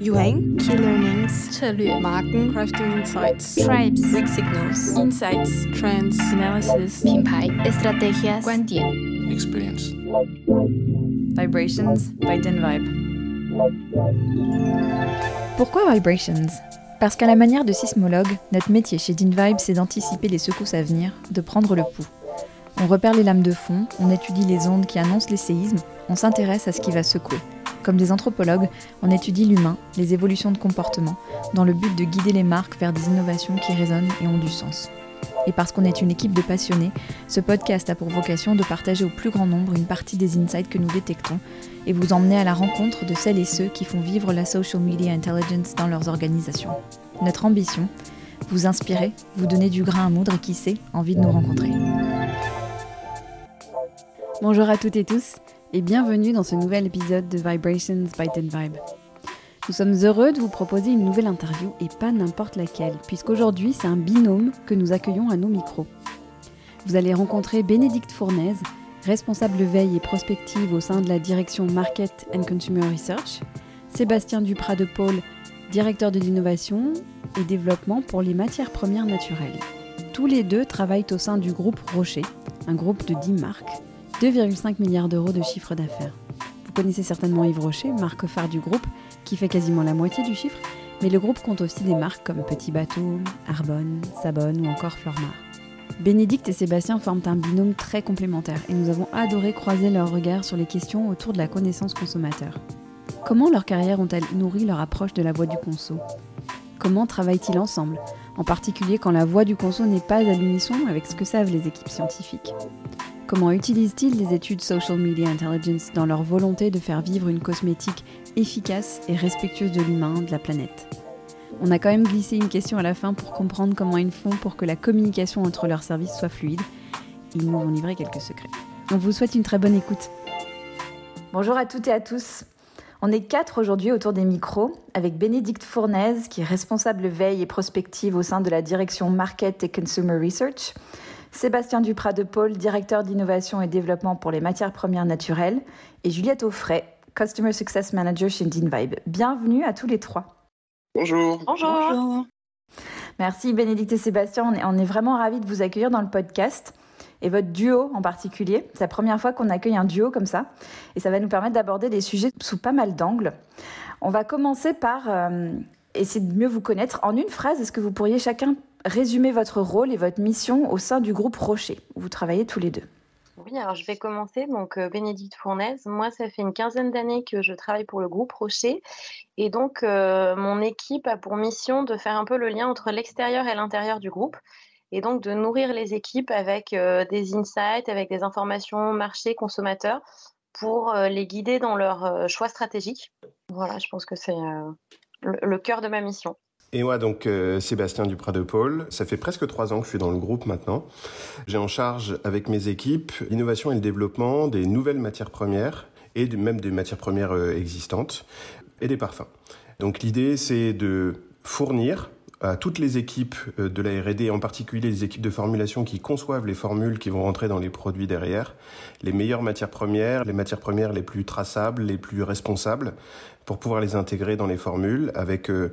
Yuheng, Key Learnings, 策略、 Marken, Crafting Insights、 Tribes, Weak Signals、 Insights, Trends、 Analysis, 品牌、 Estrategias, 观点、 experience. Vibrations by Denvibe. Pourquoi Vibrations Parce qu'à la manière de sismologue, notre métier chez Denvibe, c'est d'anticiper les secousses à venir, de prendre le pouls. On repère les lames de fond, on étudie les ondes qui annoncent les séismes, on s'intéresse à ce qui va secouer. Comme des anthropologues, on étudie l'humain, les évolutions de comportement, dans le but de guider les marques vers des innovations qui résonnent et ont du sens. Et parce qu'on est une équipe de passionnés, ce podcast a pour vocation de partager au plus grand nombre une partie des insights que nous détectons et vous emmener à la rencontre de celles et ceux qui font vivre la social media intelligence dans leurs organisations. Notre ambition vous inspirer, vous donner du grain à moudre et qui sait, envie de nous rencontrer. Bonjour à toutes et tous et bienvenue dans ce nouvel épisode de Vibrations by Ten Vibe. Nous sommes heureux de vous proposer une nouvelle interview et pas n'importe laquelle, puisqu'aujourd'hui c'est un binôme que nous accueillons à nos micros. Vous allez rencontrer Bénédicte Fournaise, responsable veille et prospective au sein de la direction Market and Consumer Research, Sébastien Duprat de Paul, directeur de l'innovation et développement pour les matières premières naturelles. Tous les deux travaillent au sein du groupe Rocher, un groupe de 10 marques, 2,5 milliards d'euros de chiffre d'affaires. Vous connaissez certainement Yves Rocher, marque phare du groupe, qui fait quasiment la moitié du chiffre, mais le groupe compte aussi des marques comme Petit Bateau, Arbonne, Sabonne ou encore Flormar. Bénédicte et Sébastien forment un binôme très complémentaire et nous avons adoré croiser leurs regards sur les questions autour de la connaissance consommateur. Comment leurs carrières ont-elles nourri leur approche de la voie du conso? Comment travaillent-ils ensemble, en particulier quand la voie du conso n'est pas à l'unisson avec ce que savent les équipes scientifiques Comment utilisent-ils les études Social Media Intelligence dans leur volonté de faire vivre une cosmétique efficace et respectueuse de l'humain, de la planète On a quand même glissé une question à la fin pour comprendre comment ils font pour que la communication entre leurs services soit fluide. Ils nous ont livré quelques secrets. On vous souhaite une très bonne écoute. Bonjour à toutes et à tous. On est quatre aujourd'hui autour des micros avec Bénédicte Fournaise qui est responsable veille et prospective au sein de la direction Market et Consumer Research. Sébastien Duprat de Paul, directeur d'innovation et développement pour les matières premières naturelles, et Juliette Offray, Customer Success Manager chez Vibe. Bienvenue à tous les trois. Bonjour. Bonjour. Merci Bénédicte et Sébastien, on est, on est vraiment ravis de vous accueillir dans le podcast et votre duo en particulier. C'est la première fois qu'on accueille un duo comme ça et ça va nous permettre d'aborder des sujets sous pas mal d'angles. On va commencer par euh, essayer de mieux vous connaître. En une phrase, est-ce que vous pourriez chacun résumer votre rôle et votre mission au sein du groupe Rocher, où vous travaillez tous les deux? Oui, alors je vais commencer. Donc, euh, Bénédicte Fournaise, moi, ça fait une quinzaine d'années que je travaille pour le groupe Rocher. Et donc, euh, mon équipe a pour mission de faire un peu le lien entre l'extérieur et l'intérieur du groupe. Et donc, de nourrir les équipes avec euh, des insights, avec des informations marché, consommateurs, pour les guider dans leurs choix stratégiques. Voilà, je pense que c'est le cœur de ma mission. Et moi, donc, euh, Sébastien Duprat de Paul. Ça fait presque trois ans que je suis dans le groupe maintenant. J'ai en charge, avec mes équipes, l'innovation et le développement des nouvelles matières premières et même des matières premières euh, existantes et des parfums. Donc, l'idée, c'est de fournir à toutes les équipes euh, de la R&D, en particulier les équipes de formulation qui conçoivent les formules qui vont rentrer dans les produits derrière, les meilleures matières premières, les matières premières les plus traçables, les plus responsables, pour pouvoir les intégrer dans les formules avec euh,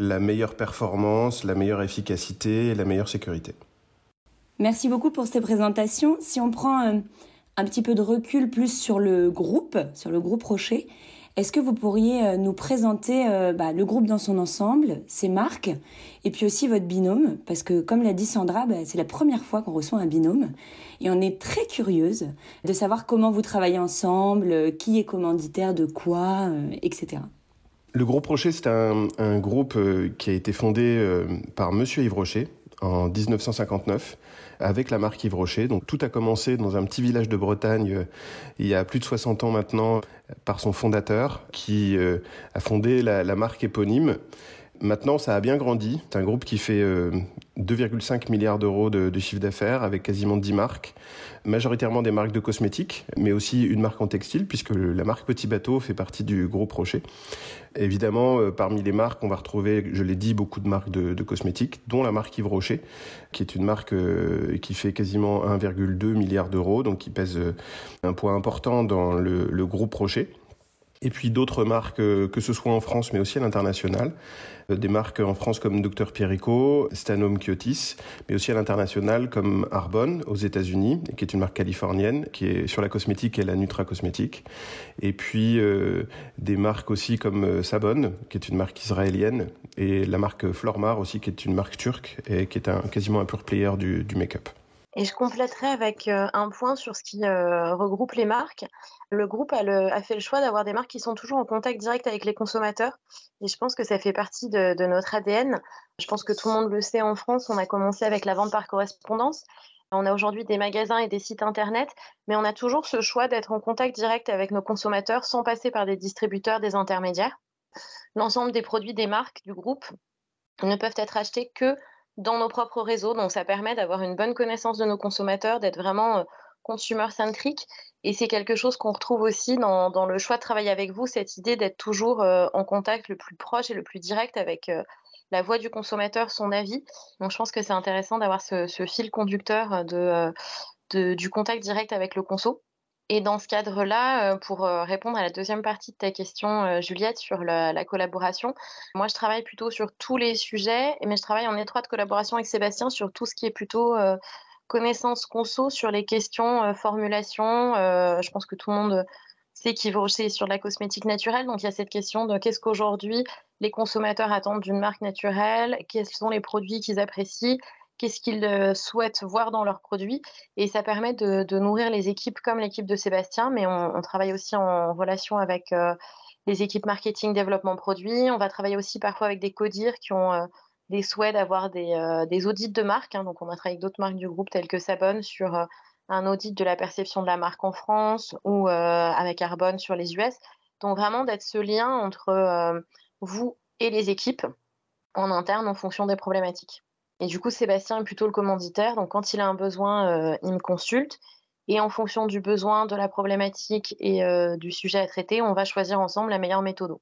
la meilleure performance, la meilleure efficacité et la meilleure sécurité. Merci beaucoup pour ces présentations. Si on prend euh, un petit peu de recul plus sur le groupe, sur le groupe Rocher, est-ce que vous pourriez euh, nous présenter euh, bah, le groupe dans son ensemble, ses marques, et puis aussi votre binôme? Parce que comme l'a dit Sandra, bah, c'est la première fois qu'on reçoit un binôme, et on est très curieuse de savoir comment vous travaillez ensemble, qui est commanditaire de quoi, etc. Le groupe Rocher, c'est un, groupe euh, qui a été fondé euh, par Monsieur Yves Rocher en 1959 avec la marque Yves Rocher. Donc tout a commencé dans un petit village de Bretagne euh, il y a plus de 60 ans maintenant par son fondateur qui a fondé la marque éponyme. Maintenant, ça a bien grandi. C'est un groupe qui fait 2,5 milliards d'euros de, chiffre d'affaires avec quasiment 10 marques, majoritairement des marques de cosmétiques, mais aussi une marque en textile puisque la marque Petit Bateau fait partie du groupe Rocher. Évidemment, parmi les marques, on va retrouver, je l'ai dit, beaucoup de marques de, cosmétiques, dont la marque Yves Rocher, qui est une marque qui fait quasiment 1,2 milliard d'euros, donc qui pèse un poids important dans le, le groupe Rocher et puis d'autres marques, euh, que ce soit en France mais aussi à l'international. Euh, des marques en France comme Dr Pierrico, Stanome Kyotis, mais aussi à l'international comme Arbonne aux États-Unis, qui est une marque californienne, qui est sur la cosmétique et la Nutra Cosmétique. Et puis euh, des marques aussi comme Sabon, qui est une marque israélienne, et la marque Flormar aussi, qui est une marque turque et qui est un, quasiment un pur player du, du make-up. Et je compléterai avec un point sur ce qui regroupe les marques. Le groupe a, fait le choix d'avoir des marques qui sont toujours en contact direct avec les consommateurs. Et je pense que ça fait partie de, notre ADN. Je pense que tout le monde le sait en France. On a commencé avec la vente par correspondance. On a aujourd'hui des magasins et des sites internet, mais on a toujours ce choix d'être en contact direct avec nos consommateurs sans passer par des distributeurs, des intermédiaires. L'ensemble des produits des marques du groupe ne peuvent être achetés que dans nos propres réseaux. Donc, ça permet d'avoir une bonne connaissance de nos consommateurs, d'être vraiment euh, consumer-centrique. Et c'est quelque chose qu'on retrouve aussi dans, dans, le choix de travailler avec vous, cette idée d'être toujours euh, en contact le plus proche et le plus direct avec euh, la voix du consommateur, son avis. Donc, je pense que c'est intéressant d'avoir ce, fil conducteur de, du contact direct avec le conso. Et dans ce cadre-là, euh, pour euh, répondre à la deuxième partie de ta question, euh, Juliette, sur la, collaboration, moi, je travaille plutôt sur tous les sujets, mais je travaille en étroite collaboration avec Sébastien sur tout ce qui est plutôt connaissance conso, sur les questions formulation. je pense que tout le monde sait qu'il va sur la cosmétique naturelle. Donc, il y a cette question de qu'est-ce qu'aujourd'hui les consommateurs attendent d'une marque naturelle, quels sont les produits qu'ils apprécient, qu'est-ce qu'ils euh, souhaitent voir dans leurs produits. Et ça permet de, nourrir les équipes comme l'équipe de Sébastien, mais on, travaille aussi en relation avec euh, les équipes marketing, développement produit. On va travailler aussi parfois avec des codires qui ont euh, des souhaits d'avoir des, audits de marque. Hein. Donc, on a travaillé avec d'autres marques du groupe telles que Sabon sur un audit de la perception de la marque en France ou avec Arbonne sur les US. Donc, vraiment d'être ce lien entre vous et les équipes en interne en fonction des problématiques. Et du coup, Sébastien est plutôt le commanditaire. Donc, quand il a un besoin, euh, il me consulte. Et en fonction du besoin, de la problématique et euh, du sujet à traiter, on va choisir ensemble la meilleure méthode.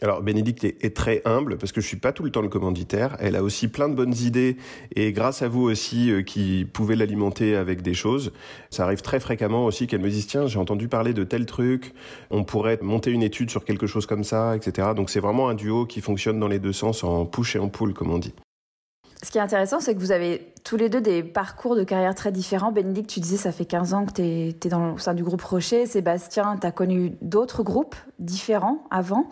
Alors Bénédicte est, très humble parce que je suis pas tout le temps le commanditaire. Elle a aussi plein de bonnes idées et grâce à vous aussi euh, qui pouvez l'alimenter avec des choses. Ça arrive très fréquemment aussi qu'elle me dise tiens j'ai entendu parler de tel truc, on pourrait monter une étude sur quelque chose comme ça, etc. Donc c'est vraiment un duo qui fonctionne dans les deux sens en push et en pull comme on dit. Ce qui est intéressant, c'est que vous avez tous les deux des parcours de carrière très différents. Bénédicte, tu disais, ça fait 15 ans que tu es, dans, au sein du groupe Rocher. Sébastien, tu as connu d'autres groupes différents avant.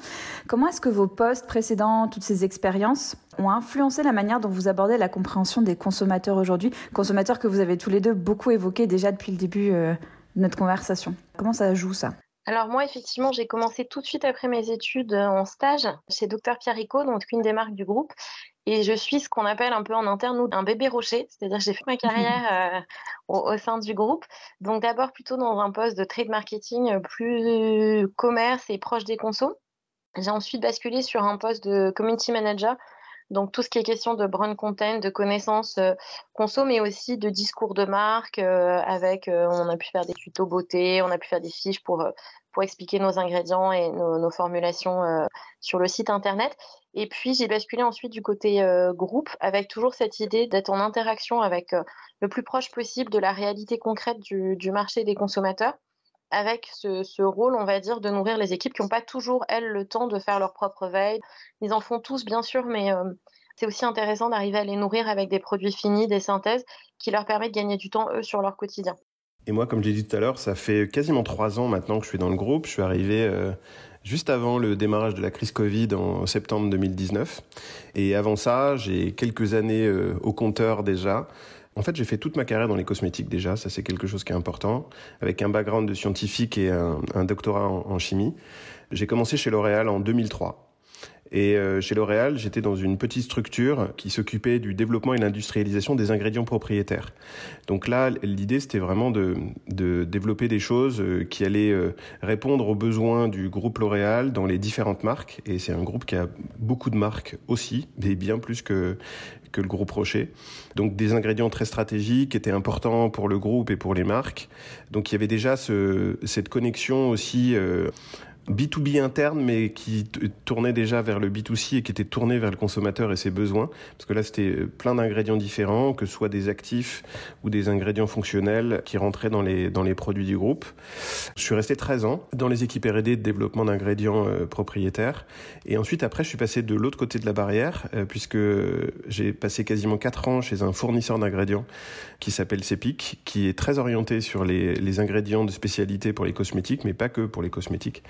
Comment est-ce que vos postes précédents, toutes ces expériences, ont influencé la manière dont vous abordez la compréhension des consommateurs aujourd'hui? Consommateurs que vous avez tous les deux beaucoup évoqués déjà depuis le début euh, de notre conversation. Comment ça joue ça? Alors moi, effectivement, j'ai commencé tout de suite après mes études euh, en stage chez Dr Pierrico, donc une des marques du groupe. Et je suis ce qu'on appelle un peu en interne un bébé rocher, c'est-à-dire que j'ai fait ma carrière euh, au, sein du groupe. Donc d'abord plutôt dans un poste de trade marketing euh, plus commerce et proche des consos. J'ai ensuite basculé sur un poste de community manager, donc tout ce qui est question de brand content, de connaissances euh, conso, mais aussi de discours de marque. avec, on a pu faire des tutos beauté, on a pu faire des fiches pour pour expliquer nos ingrédients et nos, nos formulations sur le site internet. Et puis, j'ai basculé ensuite du côté euh, groupe avec toujours cette idée d'être en interaction avec euh, le plus proche possible de la réalité concrète du, marché des consommateurs, avec ce, ce, rôle, on va dire, de nourrir les équipes qui n'ont pas toujours, elles, le temps de faire leur propre veille. Ils en font tous, bien sûr, mais euh, c'est aussi intéressant d'arriver à les nourrir avec des produits finis, des synthèses, qui leur permettent de gagner du temps, eux, sur leur quotidien. Et moi, comme j'ai dit tout à l'heure, ça fait quasiment trois ans maintenant que je suis dans le groupe. Je suis arrivé juste avant le démarrage de la crise Covid en septembre 2019. Et avant ça, j'ai quelques années euh, au compteur déjà. En fait, j'ai fait toute ma carrière dans les cosmétiques déjà, ça c'est quelque chose qui est important, avec un background de scientifique et un, doctorat en, chimie. J'ai commencé chez L'Oréal en 2003. Et euh, chez L'Oréal, j'étais dans une petite structure qui s'occupait du développement et l'industrialisation des ingrédients propriétaires. Donc là, l'idée, c'était vraiment de, de, développer des choses euh, qui allaient euh, répondre aux besoins du groupe L'Oréal dans les différentes marques. Et c'est un groupe qui a beaucoup de marques aussi, mais bien plus que, que le groupe Rocher. Donc des ingrédients très stratégiques étaient importants pour le groupe et pour les marques. Donc il y avait déjà ce, cette connexion aussi B2B interne, mais qui tournait déjà vers le B2C et qui était tourné vers le consommateur et ses besoins. Parce que là, c'était plein d'ingrédients différents, que ce soit des actifs ou des ingrédients fonctionnels qui rentraient dans les, dans les produits du groupe. Je suis resté 13 ans dans les équipes R&D de développement d'ingrédients euh, propriétaires. Et ensuite, après, je suis passé de l'autre côté de la barrière, euh, puisque j'ai passé quasiment 4 ans chez un fournisseur d'ingrédients qui s'appelle Cepic, qui est très orienté sur les, les ingrédients de spécialité pour les cosmétiques, mais pas que pour les cosmétiques.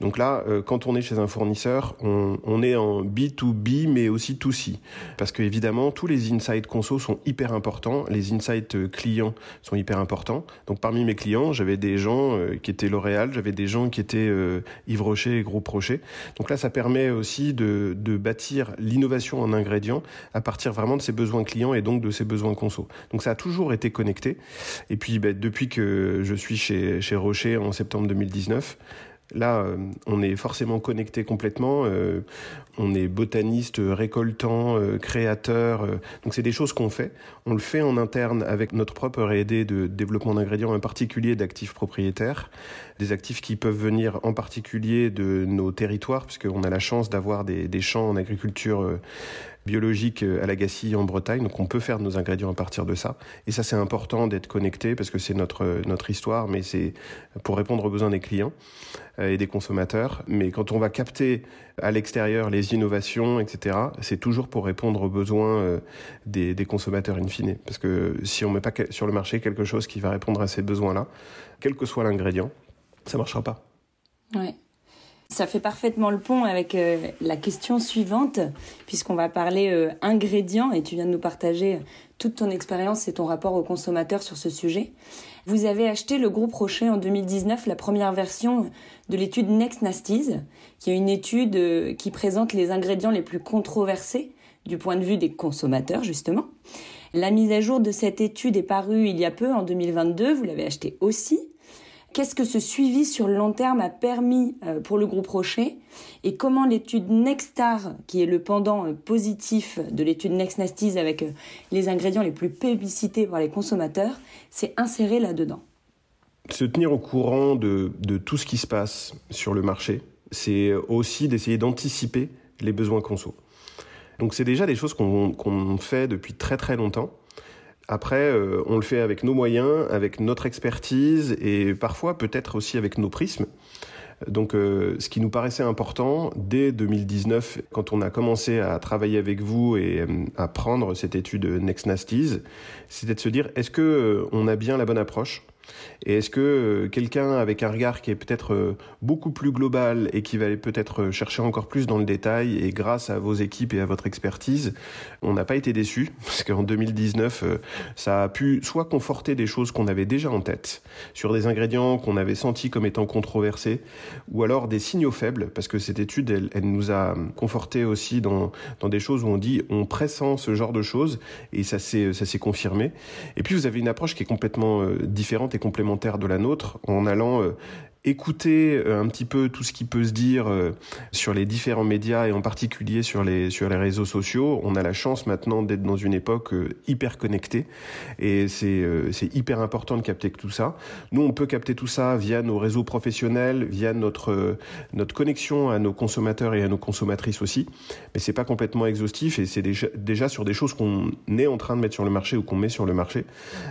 Donc là, euh, quand on est chez un fournisseur, on, est en B2B, mais aussi 2C. Parce que évidemment, tous les insights conso sont hyper importants, les insights euh, clients sont hyper importants. Donc parmi mes clients, j'avais des gens euh, qui étaient L'Oréal, j'avais des gens qui étaient Yves Rocher et Groupe Rocher. Donc là, ça permet aussi de, de bâtir l'innovation en ingrédients à partir vraiment de ses besoins clients et donc de ses besoins conso. Donc ça a toujours été connecté. Et puis, bah, depuis que je suis chez, chez Rocher en septembre 2019, Là, euh, on est forcément connecté complètement. Euh, on est botaniste, récoltant, euh, créateur. donc, c'est des choses qu'on fait. On le fait en interne avec notre propre R&D de développement d'ingrédients, en particulier d'actifs propriétaires, des actifs qui peuvent venir en particulier de nos territoires, puisqu'on a la chance d'avoir des, des champs en agriculture biologique euh, à l'Agassi en Bretagne. Donc on peut faire nos ingrédients à partir de ça. Et ça c'est important d'être connecté parce que c'est notre euh, notre histoire, mais c'est pour répondre aux besoins des clients euh, et des consommateurs. Mais quand on va capter à l'extérieur les innovations, etc., c'est toujours pour répondre aux besoins des, des consommateurs in fine. Parce que si on met pas sur le marché quelque chose qui va répondre à ces besoins-là, quel que soit l'ingrédient, ça marchera pas. Ouais. Ça fait parfaitement le pont avec euh, la question suivante, puisqu'on va parler euh, ingrédients, et tu viens de nous partager toute ton expérience et ton rapport au consommateur sur ce sujet. Vous avez acheté le groupe Rocher en 2019 la première version de l'étude Next Nasties, qui est une étude euh, qui présente les ingrédients les plus controversés du point de vue des consommateurs, justement. La mise à jour de cette étude est parue il y a peu, en 2022, vous l'avez acheté aussi. Qu'est-ce que ce suivi sur le long terme a permis euh, pour le groupe Rocher et comment l'étude Nextar, qui est le pendant euh, positif de l'étude Next Nasties avec euh, les ingrédients les plus publicités par les consommateurs, s'est insérée là-dedans? Se tenir au courant de, tout ce qui se passe sur le marché, c'est aussi d'essayer d'anticiper les besoins conso. Donc c'est déjà des choses qu'on fait depuis très très longtemps. Après, euh, on le fait avec nos moyens, avec notre expertise et parfois peut-être aussi avec nos prismes. Donc, euh, ce qui nous paraissait important dès 2019, quand on a commencé à travailler avec vous et euh, à prendre cette étude Next Nasties, c'était de se dire est-ce que on a bien la bonne approche? Et est-ce que euh, quelqu'un avec un regard qui est peut-être euh, beaucoup plus global et qui va peut-être chercher encore plus dans le détail et grâce à vos équipes et à votre expertise, on n'a pas été déçus parce qu'en 2019, euh, ça a pu soit conforter des choses qu'on avait déjà en tête sur des ingrédients qu'on avait sentis comme étant controversés ou alors des signaux faibles parce que cette étude, elle, nous a conforté aussi dans, dans des choses où on dit on pressent ce genre de choses et ça s'est confirmé. Et puis vous avez une approche qui est complètement différente complémentaire de la nôtre en allant euh, écouter euh, un petit peu tout ce qui peut se dire euh, sur les différents médias et en particulier sur les sur les réseaux sociaux. On a la chance maintenant d'être dans une époque hyper connectée et c'est c'est hyper important de capter tout ça. Nous, on peut capter tout ça via nos réseaux professionnels, via notre notre connexion à nos consommateurs et à nos consommatrices aussi, mais c'est pas complètement exhaustif et c'est déjà déjà sur des choses qu'on est en train de mettre sur le marché ou qu'on met sur le marché.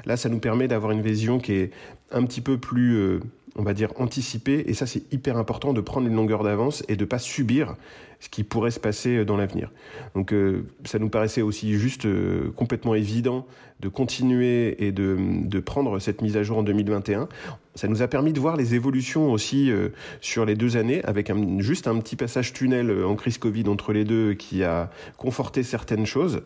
Là, ça nous permet d'avoir une vision qui est un petit peu plus, euh, on va dire, anticipé. Et ça, c'est hyper important de prendre une longueur d'avance et de pas subir ce qui pourrait se passer euh, dans l'avenir. Donc, euh, ça nous paraissait aussi juste complètement évident de continuer et de, de prendre cette mise à jour en 2021 Ça nous a permis de voir les évolutions aussi euh, sur les deux années, avec un, juste un petit passage tunnel euh, en crise Covid entre les deux qui a conforté certaines choses.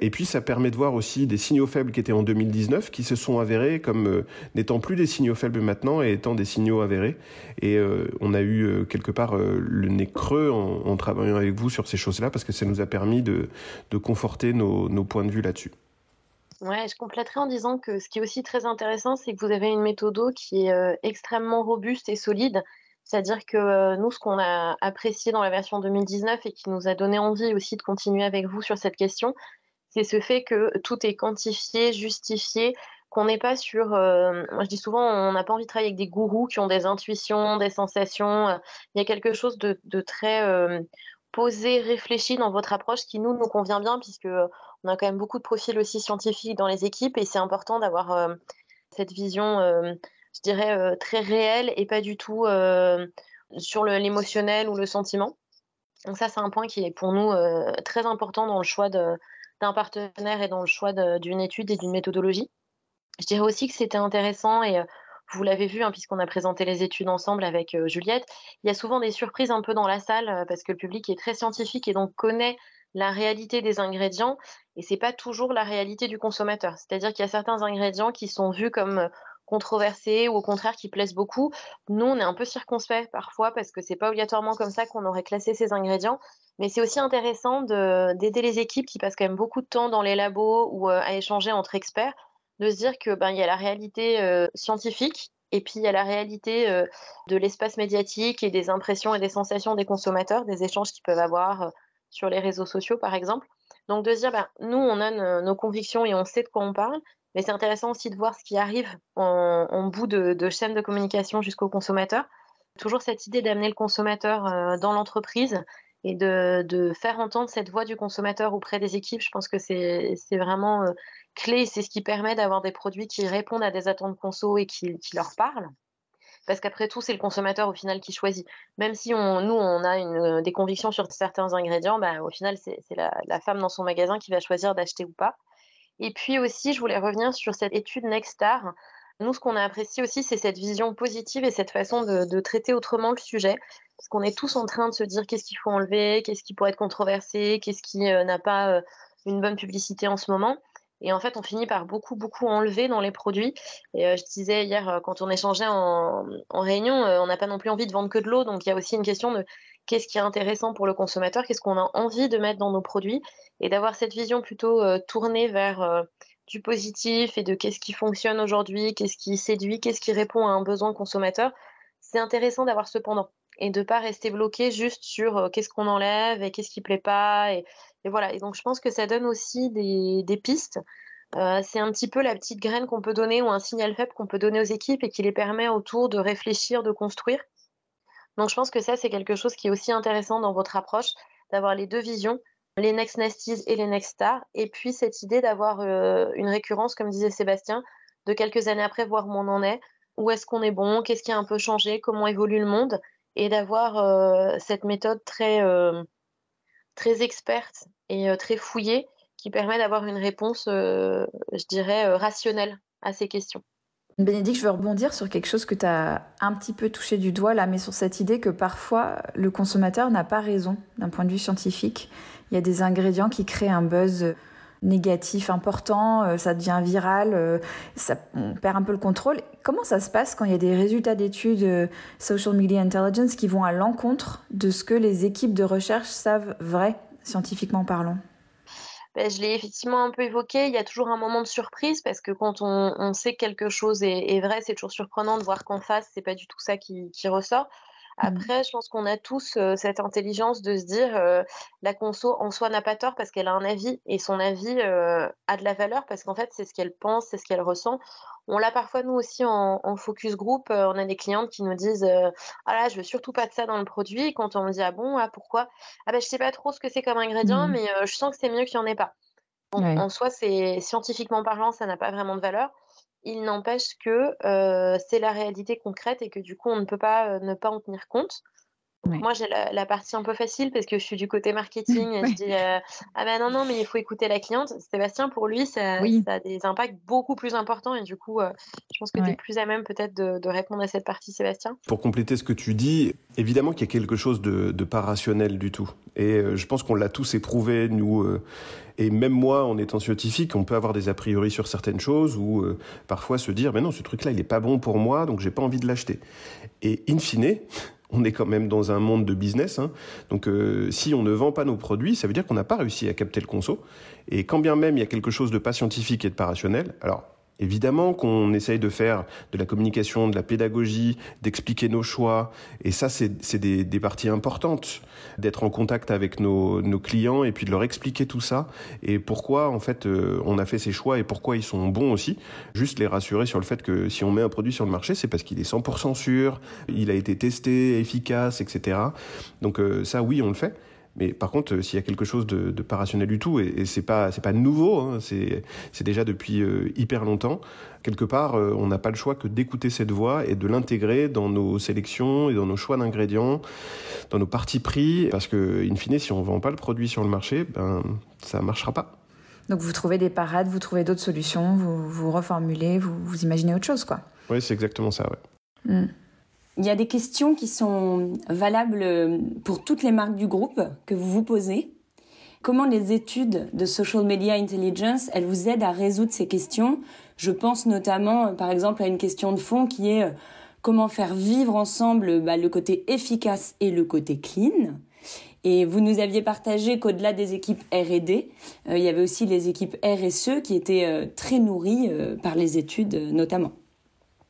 Et puis ça permet de voir aussi des signaux faibles qui étaient en 2019, qui se sont avérés comme euh, n'étant plus des signaux faibles maintenant et étant des signaux avérés. Et on a eu quelque part le nez creux en, travaillant avec vous sur ces choses-là, parce que ça nous a permis de, de conforter nos, nos points de vue là-dessus. Ouais, je compléterai en disant que ce qui est aussi très intéressant, c'est que vous avez une méthode qui est euh, extrêmement robuste et solide. C'est-à-dire que euh, nous, ce qu'on a apprécié dans la version 2019 et qui nous a donné envie aussi de continuer avec vous sur cette question, c'est ce fait que tout est quantifié, justifié, qu'on n'est pas sur. Euh, moi, je dis souvent, on n'a pas envie de travailler avec des gourous qui ont des intuitions, des sensations. Il y a quelque chose de, de très posé, réfléchi dans votre approche qui nous nous convient bien puisque on a quand même beaucoup de profils aussi scientifiques dans les équipes et c'est important d'avoir euh, cette vision, euh, je dirais, euh, très réelle et pas du tout sur l'émotionnel ou le sentiment. Donc ça, c'est un point qui est pour nous très important dans le choix d'un partenaire et dans le choix d'une étude et d'une méthodologie. Je dirais aussi que c'était intéressant et vous l'avez vu, hein, puisqu'on a présenté les études ensemble avec Juliette, il y a souvent des surprises un peu dans la salle parce que le public est très scientifique et donc connaît la réalité des ingrédients et c'est pas toujours la réalité du consommateur. C'est-à-dire qu'il y a certains ingrédients qui sont vus comme euh, controversés ou au contraire qui plaisent beaucoup. Nous, on est un peu circonspect parfois parce que c'est pas obligatoirement comme ça qu'on aurait classé ces ingrédients. Mais c'est aussi intéressant d'aider les équipes qui passent quand même beaucoup de temps dans les labos ou euh, à échanger entre experts, de se dire que ben il y a la réalité euh, scientifique et puis il y a la réalité de l'espace médiatique et des impressions et des sensations des consommateurs, des échanges qu'ils peuvent avoir sur les réseaux sociaux, par exemple. Donc de se dire, ben, nous, on a nos convictions et on sait de quoi on parle, mais c'est intéressant aussi de voir ce qui arrive en, bout de, chaîne de communication jusqu'au consommateur. Toujours cette idée d'amener le consommateur euh, dans l'entreprise et de, faire entendre cette voix du consommateur auprès des équipes, je pense que c'est vraiment euh, clé. C'est ce qui permet d'avoir des produits qui répondent à des attentes conso et qui leur parlent parce qu'après tout, c'est le consommateur au final qui choisit. Même si on, nous, on a euh, des convictions sur certains ingrédients, bah, au final, c'est la, femme dans son magasin qui va choisir d'acheter ou pas. Et puis aussi, je voulais revenir sur cette étude Nexstar. Nous, ce qu'on a apprécié aussi, c'est cette vision positive et cette façon de, traiter autrement le sujet. Parce qu'on est tous en train de se dire qu'est-ce qu'il faut enlever, qu'est-ce qui pourrait être controversé, qu'est-ce qui euh, n'a pas euh, une bonne publicité en ce moment. Et en fait, on finit par beaucoup, beaucoup enlever dans les produits. Et euh, je disais hier, euh, quand on échangeait en, réunion, euh, on n'a pas non plus envie de vendre que de l'eau. Donc, il y a aussi une question de qu'est-ce qui est intéressant pour le consommateur, qu'est-ce qu'on a envie de mettre dans nos produits. Et d'avoir cette vision plutôt tournée vers du positif et de qu'est-ce qui fonctionne aujourd'hui, qu'est-ce qui séduit, qu'est-ce qui répond à un besoin consommateur. C'est intéressant d'avoir cependant et de pas rester bloqué juste sur qu'est-ce qu'on enlève et qu'est-ce qui plaît pas et, et voilà. Et donc, je pense que ça donne aussi des, pistes. Euh, c'est un petit peu la petite graine qu'on peut donner ou un signal faible qu'on peut donner aux équipes et qui les permet autour de réfléchir, de construire. Donc, je pense que ça, c'est quelque chose qui est aussi intéressant dans votre approche, d'avoir les deux visions, les Next Nesties et les Next Stars. Et puis, cette idée d'avoir euh, une récurrence, comme disait Sébastien, de quelques années après, voir où on en est, où est-ce qu'on est bon, qu'est-ce qui a un peu changé, comment évolue le monde, et d'avoir euh, cette méthode très très experte et euh, très fouillée qui permet d'avoir une réponse, euh, je dirais, euh, rationnelle à ces questions. Bénédicte, je veux rebondir sur quelque chose que tu as un petit peu touché du doigt là, mais sur cette idée que parfois le consommateur n'a pas raison d'un point de vue scientifique. Il y a des ingrédients qui créent un buzz négatif important, euh, ça devient viral, euh, on perd un peu le contrôle. Comment ça se passe quand il y a des résultats d'études euh, social media intelligence qui vont à l'encontre de ce que les équipes de recherche savent vrai, scientifiquement parlant? Ben, je l'ai effectivement un peu évoqué, il y a toujours un moment de surprise parce que quand on, sait que quelque chose est, vrai, c'est toujours surprenant de voir qu'en face, c'est pas du tout ça qui ressort. Mmh. Après, je pense qu'on a tous cette intelligence de se dire la conso en soi n'a pas tort parce qu'elle a un avis et son avis a de la valeur parce qu'en fait, c'est ce qu'elle pense, c'est ce qu'elle ressent. On l'a parfois, nous aussi, en, focus group. on a des clientes qui nous disent Ah là, je veux surtout pas de ça dans le produit. quand on me dit Ah bon, ah, pourquoi? Ah ben, je sais pas trop ce que c'est comme ingrédient, mmh. mais je sens que c'est mieux qu'il n'y en ait pas. En soi, c'est scientifiquement parlant, ça n'a pas vraiment de valeur il n'empêche que c'est la réalité concrète et que du coup, on ne peut pas ne pas en tenir compte. Moi, j'ai la, partie un peu facile parce que je suis du côté marketing et je dis euh, Ah ben non, non, mais il faut écouter la cliente. Sébastien, pour lui, ça, a des impacts beaucoup plus importants et du coup, euh, je pense que tu es plus à même peut-être de, répondre à cette partie, Sébastien. Pour compléter ce que tu dis, évidemment qu'il y a quelque chose de, pas rationnel du tout. Et euh, je pense qu'on l'a tous éprouvé, nous. et même moi, en étant scientifique, on peut avoir des a priori sur certaines choses ou parfois se dire, mais non, ce truc-là, il est pas bon pour moi, donc j'ai pas envie de l'acheter. Et in fine, on est quand même dans un monde de business. Hein. Donc euh, si on ne vend pas nos produits, ça veut dire qu'on n'a pas réussi à capter le conso. Et quand bien même il y a quelque chose de pas scientifique et de pas rationnel, alors Évidemment qu'on essaye de faire de la communication, de la pédagogie, d'expliquer nos choix, et ça c'est des, des, parties importantes, d'être en contact avec nos, nos, clients et puis de leur expliquer tout ça et pourquoi en fait euh, on a fait ces choix et pourquoi ils sont bons aussi. Juste les rassurer sur le fait que si on met un produit sur le marché, c'est parce qu'il est 100% sûr, il a été testé, efficace, etc. Donc euh, ça oui on le fait. Mais par contre, euh, s'il y a quelque chose de, de pas rationnel du tout, et, et c'est pas c'est pas nouveau, hein, c'est c'est déjà depuis euh, hyper longtemps. Quelque part, euh, on n'a pas le choix que d'écouter cette voix et de l'intégrer dans nos sélections et dans nos choix d'ingrédients, dans nos parties pris, parce que in fine, si on vend pas le produit sur le marché, ben ça marchera pas. Donc vous trouvez des parades, vous trouvez d'autres solutions, vous vous reformulez, vous, vous imaginez autre chose, quoi. Oui, c'est exactement ça, ouais. Hmm. Il y a des questions qui sont valables pour toutes les marques du groupe que vous vous posez. Comment les études de social media intelligence, elles vous aident à résoudre ces questions? Je pense notamment, par exemple, à une question de fond qui est euh, comment faire vivre ensemble bah, le côté efficace et le côté clean. Et vous nous aviez partagé qu'au-delà des équipes R&D, euh, il y avait aussi les équipes RSE qui étaient euh, très nourries par les études notamment.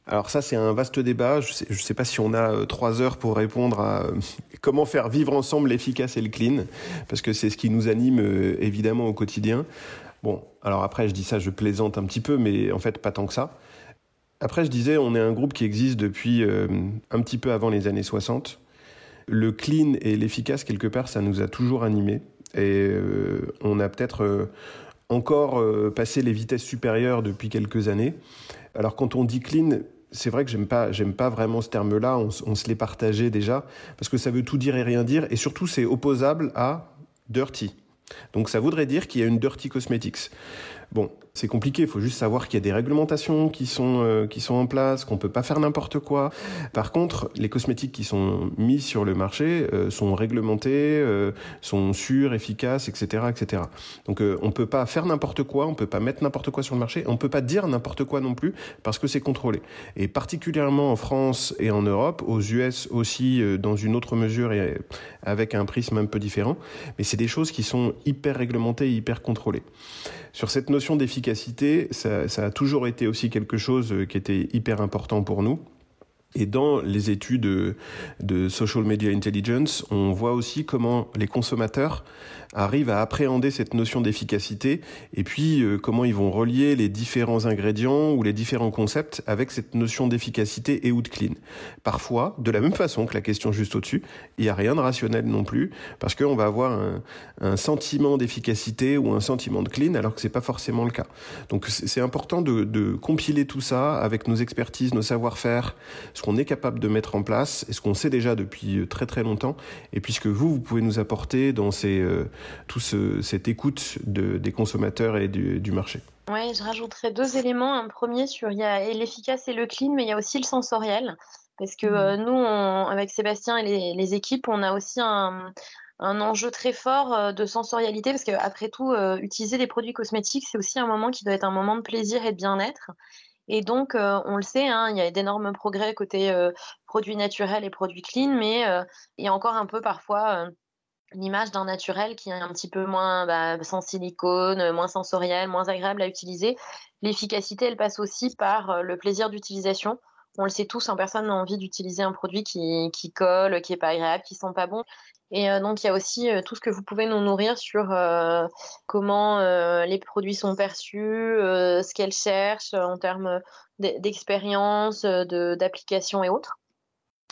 Alors ça, c'est un vaste débat. Je sais, sais pas si on a euh, trois heures pour répondre à euh, comment faire vivre ensemble l'efficace et le clean, parce que c'est ce qui nous anime euh, évidemment au quotidien. Bon, alors après, je dis ça, je plaisante un petit peu, mais en fait, pas tant que ça. Après, je disais, on est un groupe qui existe depuis un petit peu avant les années 60. Le clean et l'efficace, quelque part, ça nous a toujours animés. Et on a peut-être encore passé les vitesses supérieures depuis quelques années. Alors quand on dit clean, c'est vrai que j'aime pas, j'aime pas vraiment ce terme-là. On, on se l'est partagé déjà parce que ça veut tout dire et rien dire, et surtout c'est opposable à dirty. Donc ça voudrait dire qu'il y a une dirty cosmetics. Bon, c'est compliqué. Il faut juste savoir qu'il y a des réglementations qui sont euh, qui sont en place, qu'on peut pas faire n'importe quoi. Par contre, les cosmétiques qui sont mis sur le marché euh, sont réglementés, euh, sont sûrs, efficaces, etc., etc. Donc, on peut pas faire n'importe quoi, on peut pas mettre n'importe quoi sur le marché, on peut pas dire n'importe quoi non plus parce que c'est contrôlé. Et particulièrement en France et en Europe, aux US aussi dans une autre mesure et avec un prisme un peu différent. Mais c'est des choses qui sont hyper réglementées, hyper contrôlées. Sur cette notion d'efficacité, ça, a toujours été aussi quelque chose qui était hyper important pour nous. Et dans les études de social media intelligence, on voit aussi comment les consommateurs arrivent à appréhender cette notion d'efficacité et puis euh, comment ils vont relier les différents ingrédients ou les différents concepts avec cette notion d'efficacité et ou de clean. Parfois, de la même façon que la question juste au-dessus, il n'y a rien de rationnel non plus parce qu'on va avoir un, un sentiment d'efficacité ou un sentiment de clean alors que c'est pas forcément le cas. Donc c'est important de, de compiler tout ça avec nos expertises, nos savoir-faire, ce qu'on est capable de mettre en place et ce qu'on sait déjà depuis euh, très très longtemps et puisque vous, vous pouvez nous apporter dans ces euh, tout cette écoute des consommateurs et du, marché. Oui, je rajouterais deux éléments. Un premier sur il y a l'efficace et le clean, mais il y a aussi le sensoriel. Parce que euh, nous, avec Sébastien et les, équipes, on a aussi un, enjeu très fort euh, de sensorialité, parce qu'après tout, euh, utiliser des produits cosmétiques, c'est aussi un moment qui doit être un moment de plaisir et de bien-être. Et donc, on le sait, hein, il y a d'énormes progrès côté produits naturels et produits clean, mais il y a encore un peu parfois l'image d'un naturel qui est un petit peu moins bah, sans silicone, moins sensoriel, moins agréable à utiliser. L'efficacité, elle passe aussi par euh, le plaisir d'utilisation. On le sait tous, hein, personne n'a envie d'utiliser un produit qui, qui, colle, qui est pas agréable, qui sent pas bon. Et euh, donc il y a aussi euh, tout ce que vous pouvez nous nourrir sur comment les produits sont perçus, ce qu'elles cherchent en termes d'expérience, d'application et autres.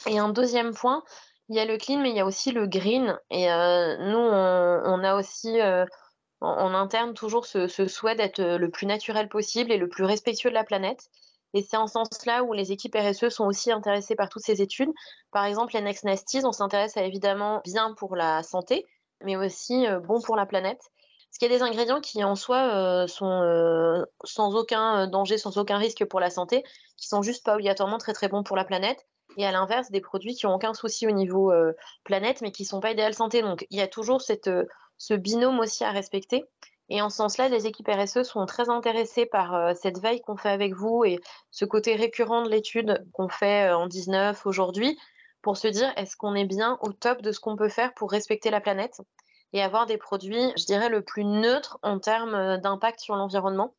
Et un deuxième point, il y a le clean, mais il y a aussi le green. Et euh, nous, on, a aussi euh, en, interne toujours ce, souhait d'être euh, le plus naturel possible et le plus respectueux de la planète. Et c'est en ce sens-là où les équipes RSE sont aussi intéressées par toutes ces études. Par exemple, les Next on s'intéresse à évidemment bien pour la santé, mais aussi bon pour la planète. Parce qu'il y a des ingrédients qui en soi sont sans aucun danger, sans aucun risque pour la santé, qui sont juste pas obligatoirement très très bons pour la planète. Et à l'inverse, des produits qui ont aucun souci au niveau planète, mais qui sont pas idéales santé. Donc il y a toujours cette, ce binôme aussi à respecter. Et en ce sens-là, les équipes RSE sont très intéressées par euh, cette veille qu'on fait avec vous et ce côté récurrent de l'étude qu'on fait euh, en 19 aujourd'hui pour se dire est-ce qu'on est bien au top de ce qu'on peut faire pour respecter la planète et avoir des produits, je dirais, le plus neutre en termes euh, d'impact sur l'environnement.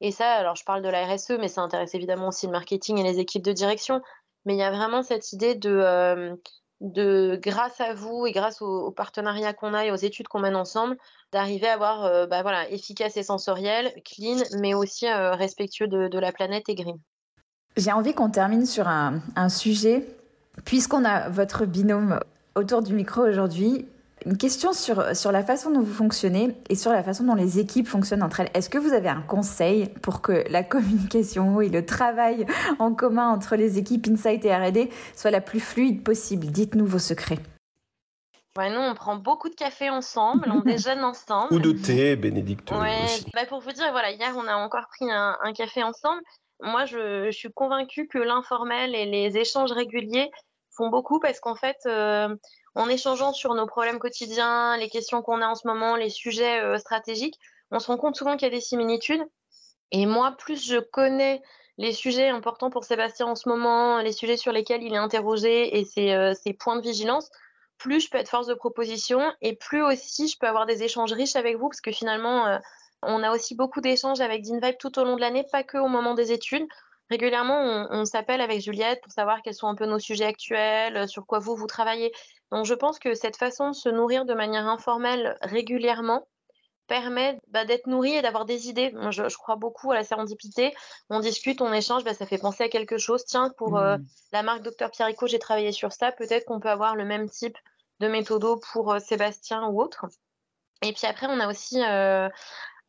Et ça, alors je parle de la RSE, mais ça intéresse évidemment aussi le marketing et les équipes de direction. Mais il y a vraiment cette idée de, de grâce à vous et grâce aux, partenariats qu'on a et aux études qu'on mène ensemble, d'arriver à avoir euh, bah voilà, efficace et sensoriel, clean, mais aussi euh, respectueux de, la planète et green. J'ai envie qu'on termine sur un sujet, puisqu'on a votre binôme autour du micro aujourd'hui. Une question sur, sur la façon dont vous fonctionnez et sur la façon dont les équipes fonctionnent entre elles. Est-ce que vous avez un conseil pour que la communication et le travail en commun entre les équipes Insight et R&D soit la plus fluide possible? Dites-nous vos secrets. Ouais, nous, on prend beaucoup de café ensemble, on déjeune ensemble. Ou de thé, Bénédicte. Ouais, bah pour vous dire, voilà, hier, on a encore pris un, café ensemble. Moi, je, je suis convaincue que l'informel et les échanges réguliers font beaucoup parce qu'en fait, euh, en échangeant sur nos problèmes quotidiens, les questions qu'on a en ce moment, les sujets euh, stratégiques, on se rend compte souvent qu'il y a des similitudes. Et moi, plus je connais les sujets importants pour Sébastien en ce moment, les sujets sur lesquels il est interrogé et ses, euh, points de vigilance, plus je peux être force de proposition et plus aussi je peux avoir des échanges riches avec vous parce que finalement, euh, on a aussi beaucoup d'échanges avec DinVibe tout au long de l'année, pas que au moment des études. Régulièrement, on, on s'appelle avec Juliette pour savoir quels sont un peu nos sujets actuels, sur quoi vous, vous travaillez. Donc je pense que cette façon de se nourrir de manière informelle régulièrement permet bah, d'être nourri et d'avoir des idées. je, crois beaucoup à la sérendipité. On discute, on échange, bah, ça fait penser à quelque chose. Tiens, pour euh, mmh. la marque Dr Pierrico, j'ai travaillé sur ça. Peut-être qu'on peut avoir le même type de méthodo pour euh, Sébastien ou autre. Et puis après, on a aussi euh,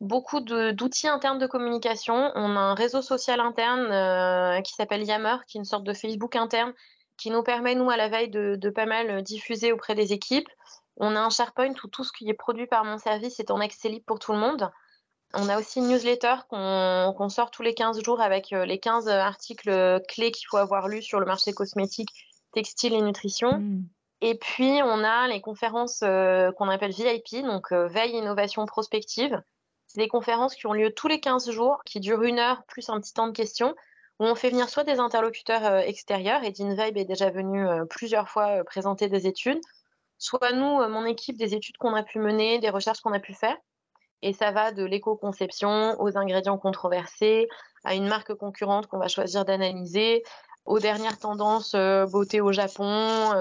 beaucoup d'outils internes de communication. On a un réseau social interne qui s'appelle Yammer, qui est une sorte de Facebook interne qui nous permet, nous, à la veille, de, pas mal euh, diffuser auprès des équipes. On a un SharePoint où tout ce qui est produit par mon service est en accès libre pour tout le monde. On a aussi une newsletter qu'on sort tous les 15 jours avec euh, les 15 articles clés qu'il faut avoir lus sur le marché cosmétique, textile et nutrition. Hmm. Et puis, on a les conférences euh, qu'on appelle VIP, donc Veille Innovation Prospective. Des conférences qui ont lieu tous les 15 jours, qui durent une heure plus un petit temps de questions, où on fait venir soit des interlocuteurs euh, extérieurs, et DinVibe est déjà venu euh, plusieurs fois euh, présenter des études, soit nous, mon équipe, des études qu'on a pu mener, des recherches qu'on a pu faire. Et ça va de l'éco-conception aux ingrédients controversés, à une marque concurrente qu'on va choisir d'analyser, aux dernières tendances beauté au Japon,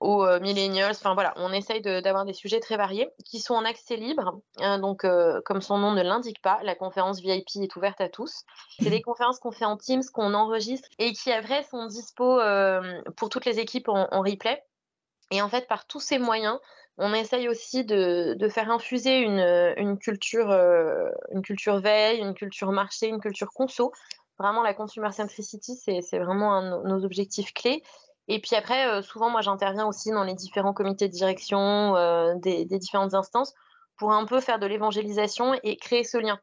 aux euh, millennials. Enfin voilà, on essaye d'avoir des sujets très variés qui sont en accès libre. Hein, donc, euh, comme son nom ne l'indique pas, la conférence VIP est ouverte à tous. C'est des conférences qu'on fait en Teams, qu'on enregistre et qui, après, sont dispo euh, pour toutes les équipes en, replay. Et en fait, par tous ces moyens, on essaye aussi de, de faire infuser une, culture, une culture veille, une culture marché, une culture conso. Vraiment, la consumer centricity, c'est vraiment un, nos objectifs clés. Et puis après, euh, souvent, moi, j'interviens aussi dans les différents comités de direction euh, des, différentes instances pour un peu faire de l'évangélisation et créer ce lien.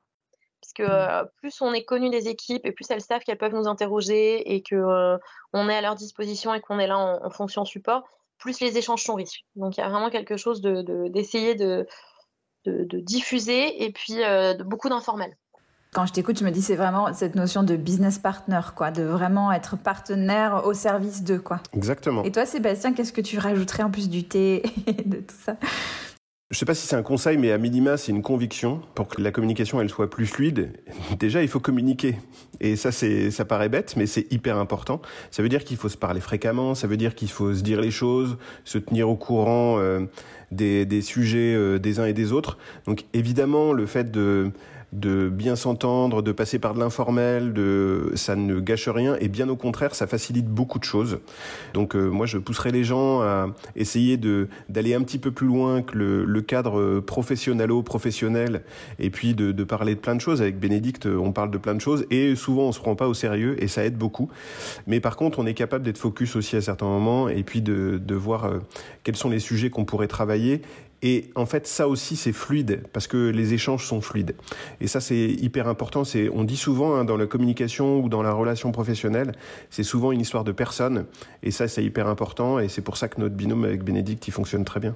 Parce que mmh. euh, plus on est connu des équipes et plus elles savent qu'elles peuvent nous interroger et qu'on on est à leur disposition et qu'on est là en, fonction support, plus les échanges sont riches. Donc il y a vraiment quelque chose d'essayer de, de, de, diffuser et puis de beaucoup d'informels quand je t'écoute, je me dis c'est vraiment cette notion de business partner, quoi, de vraiment être partenaire au service d'eux, quoi. Exactement. Et toi, Sébastien, qu'est-ce que tu rajouterais en plus du thé et de tout ça? Je sais pas si c'est un conseil, mais à minima, c'est une conviction pour que la communication elle soit plus fluide. Déjà, il faut communiquer, et ça, c'est, ça paraît bête, mais c'est hyper important. Ça veut dire qu'il faut se parler fréquemment, ça veut dire qu'il faut se dire les choses, se tenir au courant euh, des, des, sujets euh, des uns et des autres. Donc, évidemment, le fait de de bien s'entendre, de passer par de l'informel, de ça ne gâche rien et bien au contraire, ça facilite beaucoup de choses. Donc euh, moi, je pousserais les gens à essayer de d'aller un petit peu plus loin que le, le cadre professionnelo-professionnel et puis de, de, parler de plein de choses. Avec Bénédicte, on parle de plein de choses et souvent on se prend pas au sérieux et ça aide beaucoup. Mais par contre, on est capable d'être focus aussi à certains moments et puis de, de voir euh, quels sont les sujets qu'on pourrait travailler et en fait, ça aussi, c'est fluide parce que les échanges sont fluides. Et ça, c'est hyper important. C'est, on dit souvent hein, dans la communication ou dans la relation professionnelle, c'est souvent une histoire de personne. Et ça, c'est hyper important. Et c'est pour ça que notre binôme avec Bénédicte, il fonctionne très bien.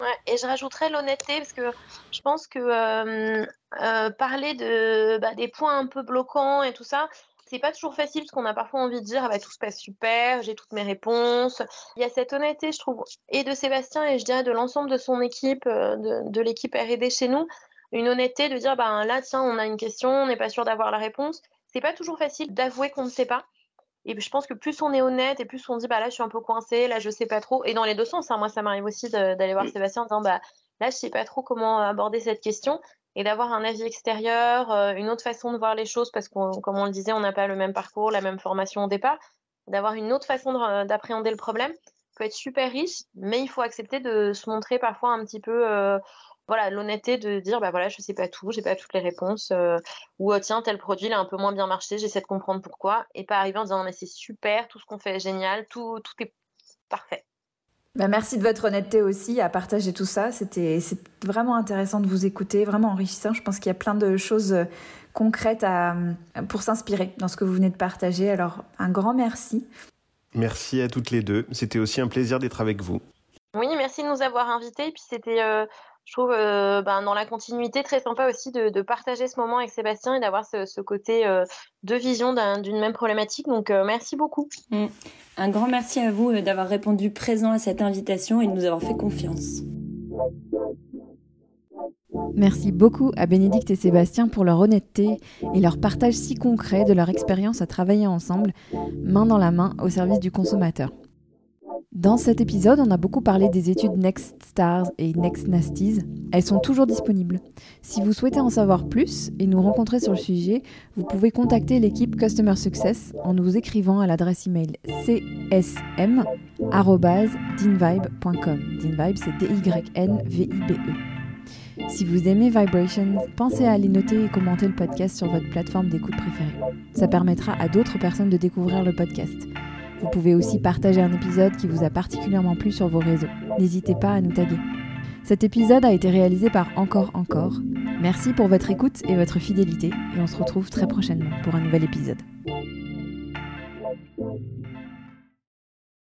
Ouais, et je rajouterais l'honnêteté parce que je pense que euh, euh, parler de bah, des points un peu bloquants et tout ça, c'est pas toujours facile parce qu'on a parfois envie de dire ah bah, tout se passe super, j'ai toutes mes réponses. Il y a cette honnêteté, je trouve, et de Sébastien et je dirais de l'ensemble de son équipe, euh, de, de l'équipe R&D chez nous, une honnêteté de dire bah là tiens on a une question, on n'est pas sûr d'avoir la réponse. C'est pas toujours facile d'avouer qu'on ne sait pas. Et je pense que plus on est honnête et plus on dit bah là je suis un peu coincée, là je sais pas trop. Et dans les deux sens, hein, moi ça m'arrive aussi d'aller voir Sébastien en disant bah là je sais pas trop comment aborder cette question et d'avoir un avis extérieur, euh, une autre façon de voir les choses, parce que comme on le disait, on n'a pas le même parcours, la même formation au départ, d'avoir une autre façon d'appréhender le problème peut être super riche, mais il faut accepter de se montrer parfois un petit peu, euh, voilà, l'honnêteté de dire, bah voilà, je sais pas tout, j'ai pas toutes les réponses, euh, ou tiens, tel produit il a un peu moins bien marché, j'essaie de comprendre pourquoi, et pas arriver en disant, mais c'est super, tout ce qu'on fait est génial, tout est parfait. Bah, merci de votre honnêteté aussi à partager tout ça. C'était c'est vraiment intéressant de vous écouter, vraiment enrichissant. Je pense qu'il y a plein de choses euh, concrètes à, pour s'inspirer dans ce que vous venez de partager. Alors, un grand merci. Merci à toutes les deux. C'était aussi un plaisir d'être avec vous. Oui, merci de nous avoir invités. Puis c'était euh, je trouve euh, ben, dans la continuité très sympa aussi de, de, partager ce moment avec Sébastien et d'avoir ce, ce, côté euh, de vision d'une même problématique. Donc euh, merci beaucoup. Mm. Un grand merci à vous d'avoir répondu présent à cette invitation et de nous avoir fait confiance. Merci beaucoup à Bénédicte et Sébastien pour leur honnêteté et leur partage si concret de leur expérience à travailler ensemble, main dans la main, au service du consommateur. Dans cet épisode, on a beaucoup parlé des études Next Stars et Next Nasties. Elles sont toujours disponibles. Si vous souhaitez en savoir plus et nous rencontrer sur le sujet, vous pouvez contacter l'équipe Customer Success en nous écrivant à l'adresse email csm@dinvibe.com. Dinvibe, c'est D-Y-N-V-I-B-E. Si vous aimez Vibrations, pensez à aller noter et commenter le podcast sur votre plateforme d'écoute préférée. Ça permettra à d'autres personnes de découvrir le podcast. Vous pouvez aussi partager un épisode qui vous a particulièrement plu sur vos réseaux. N'hésitez pas à nous taguer. Cet épisode a été réalisé par Encore Encore. Merci pour votre écoute et votre fidélité et on se retrouve très prochainement pour un nouvel épisode.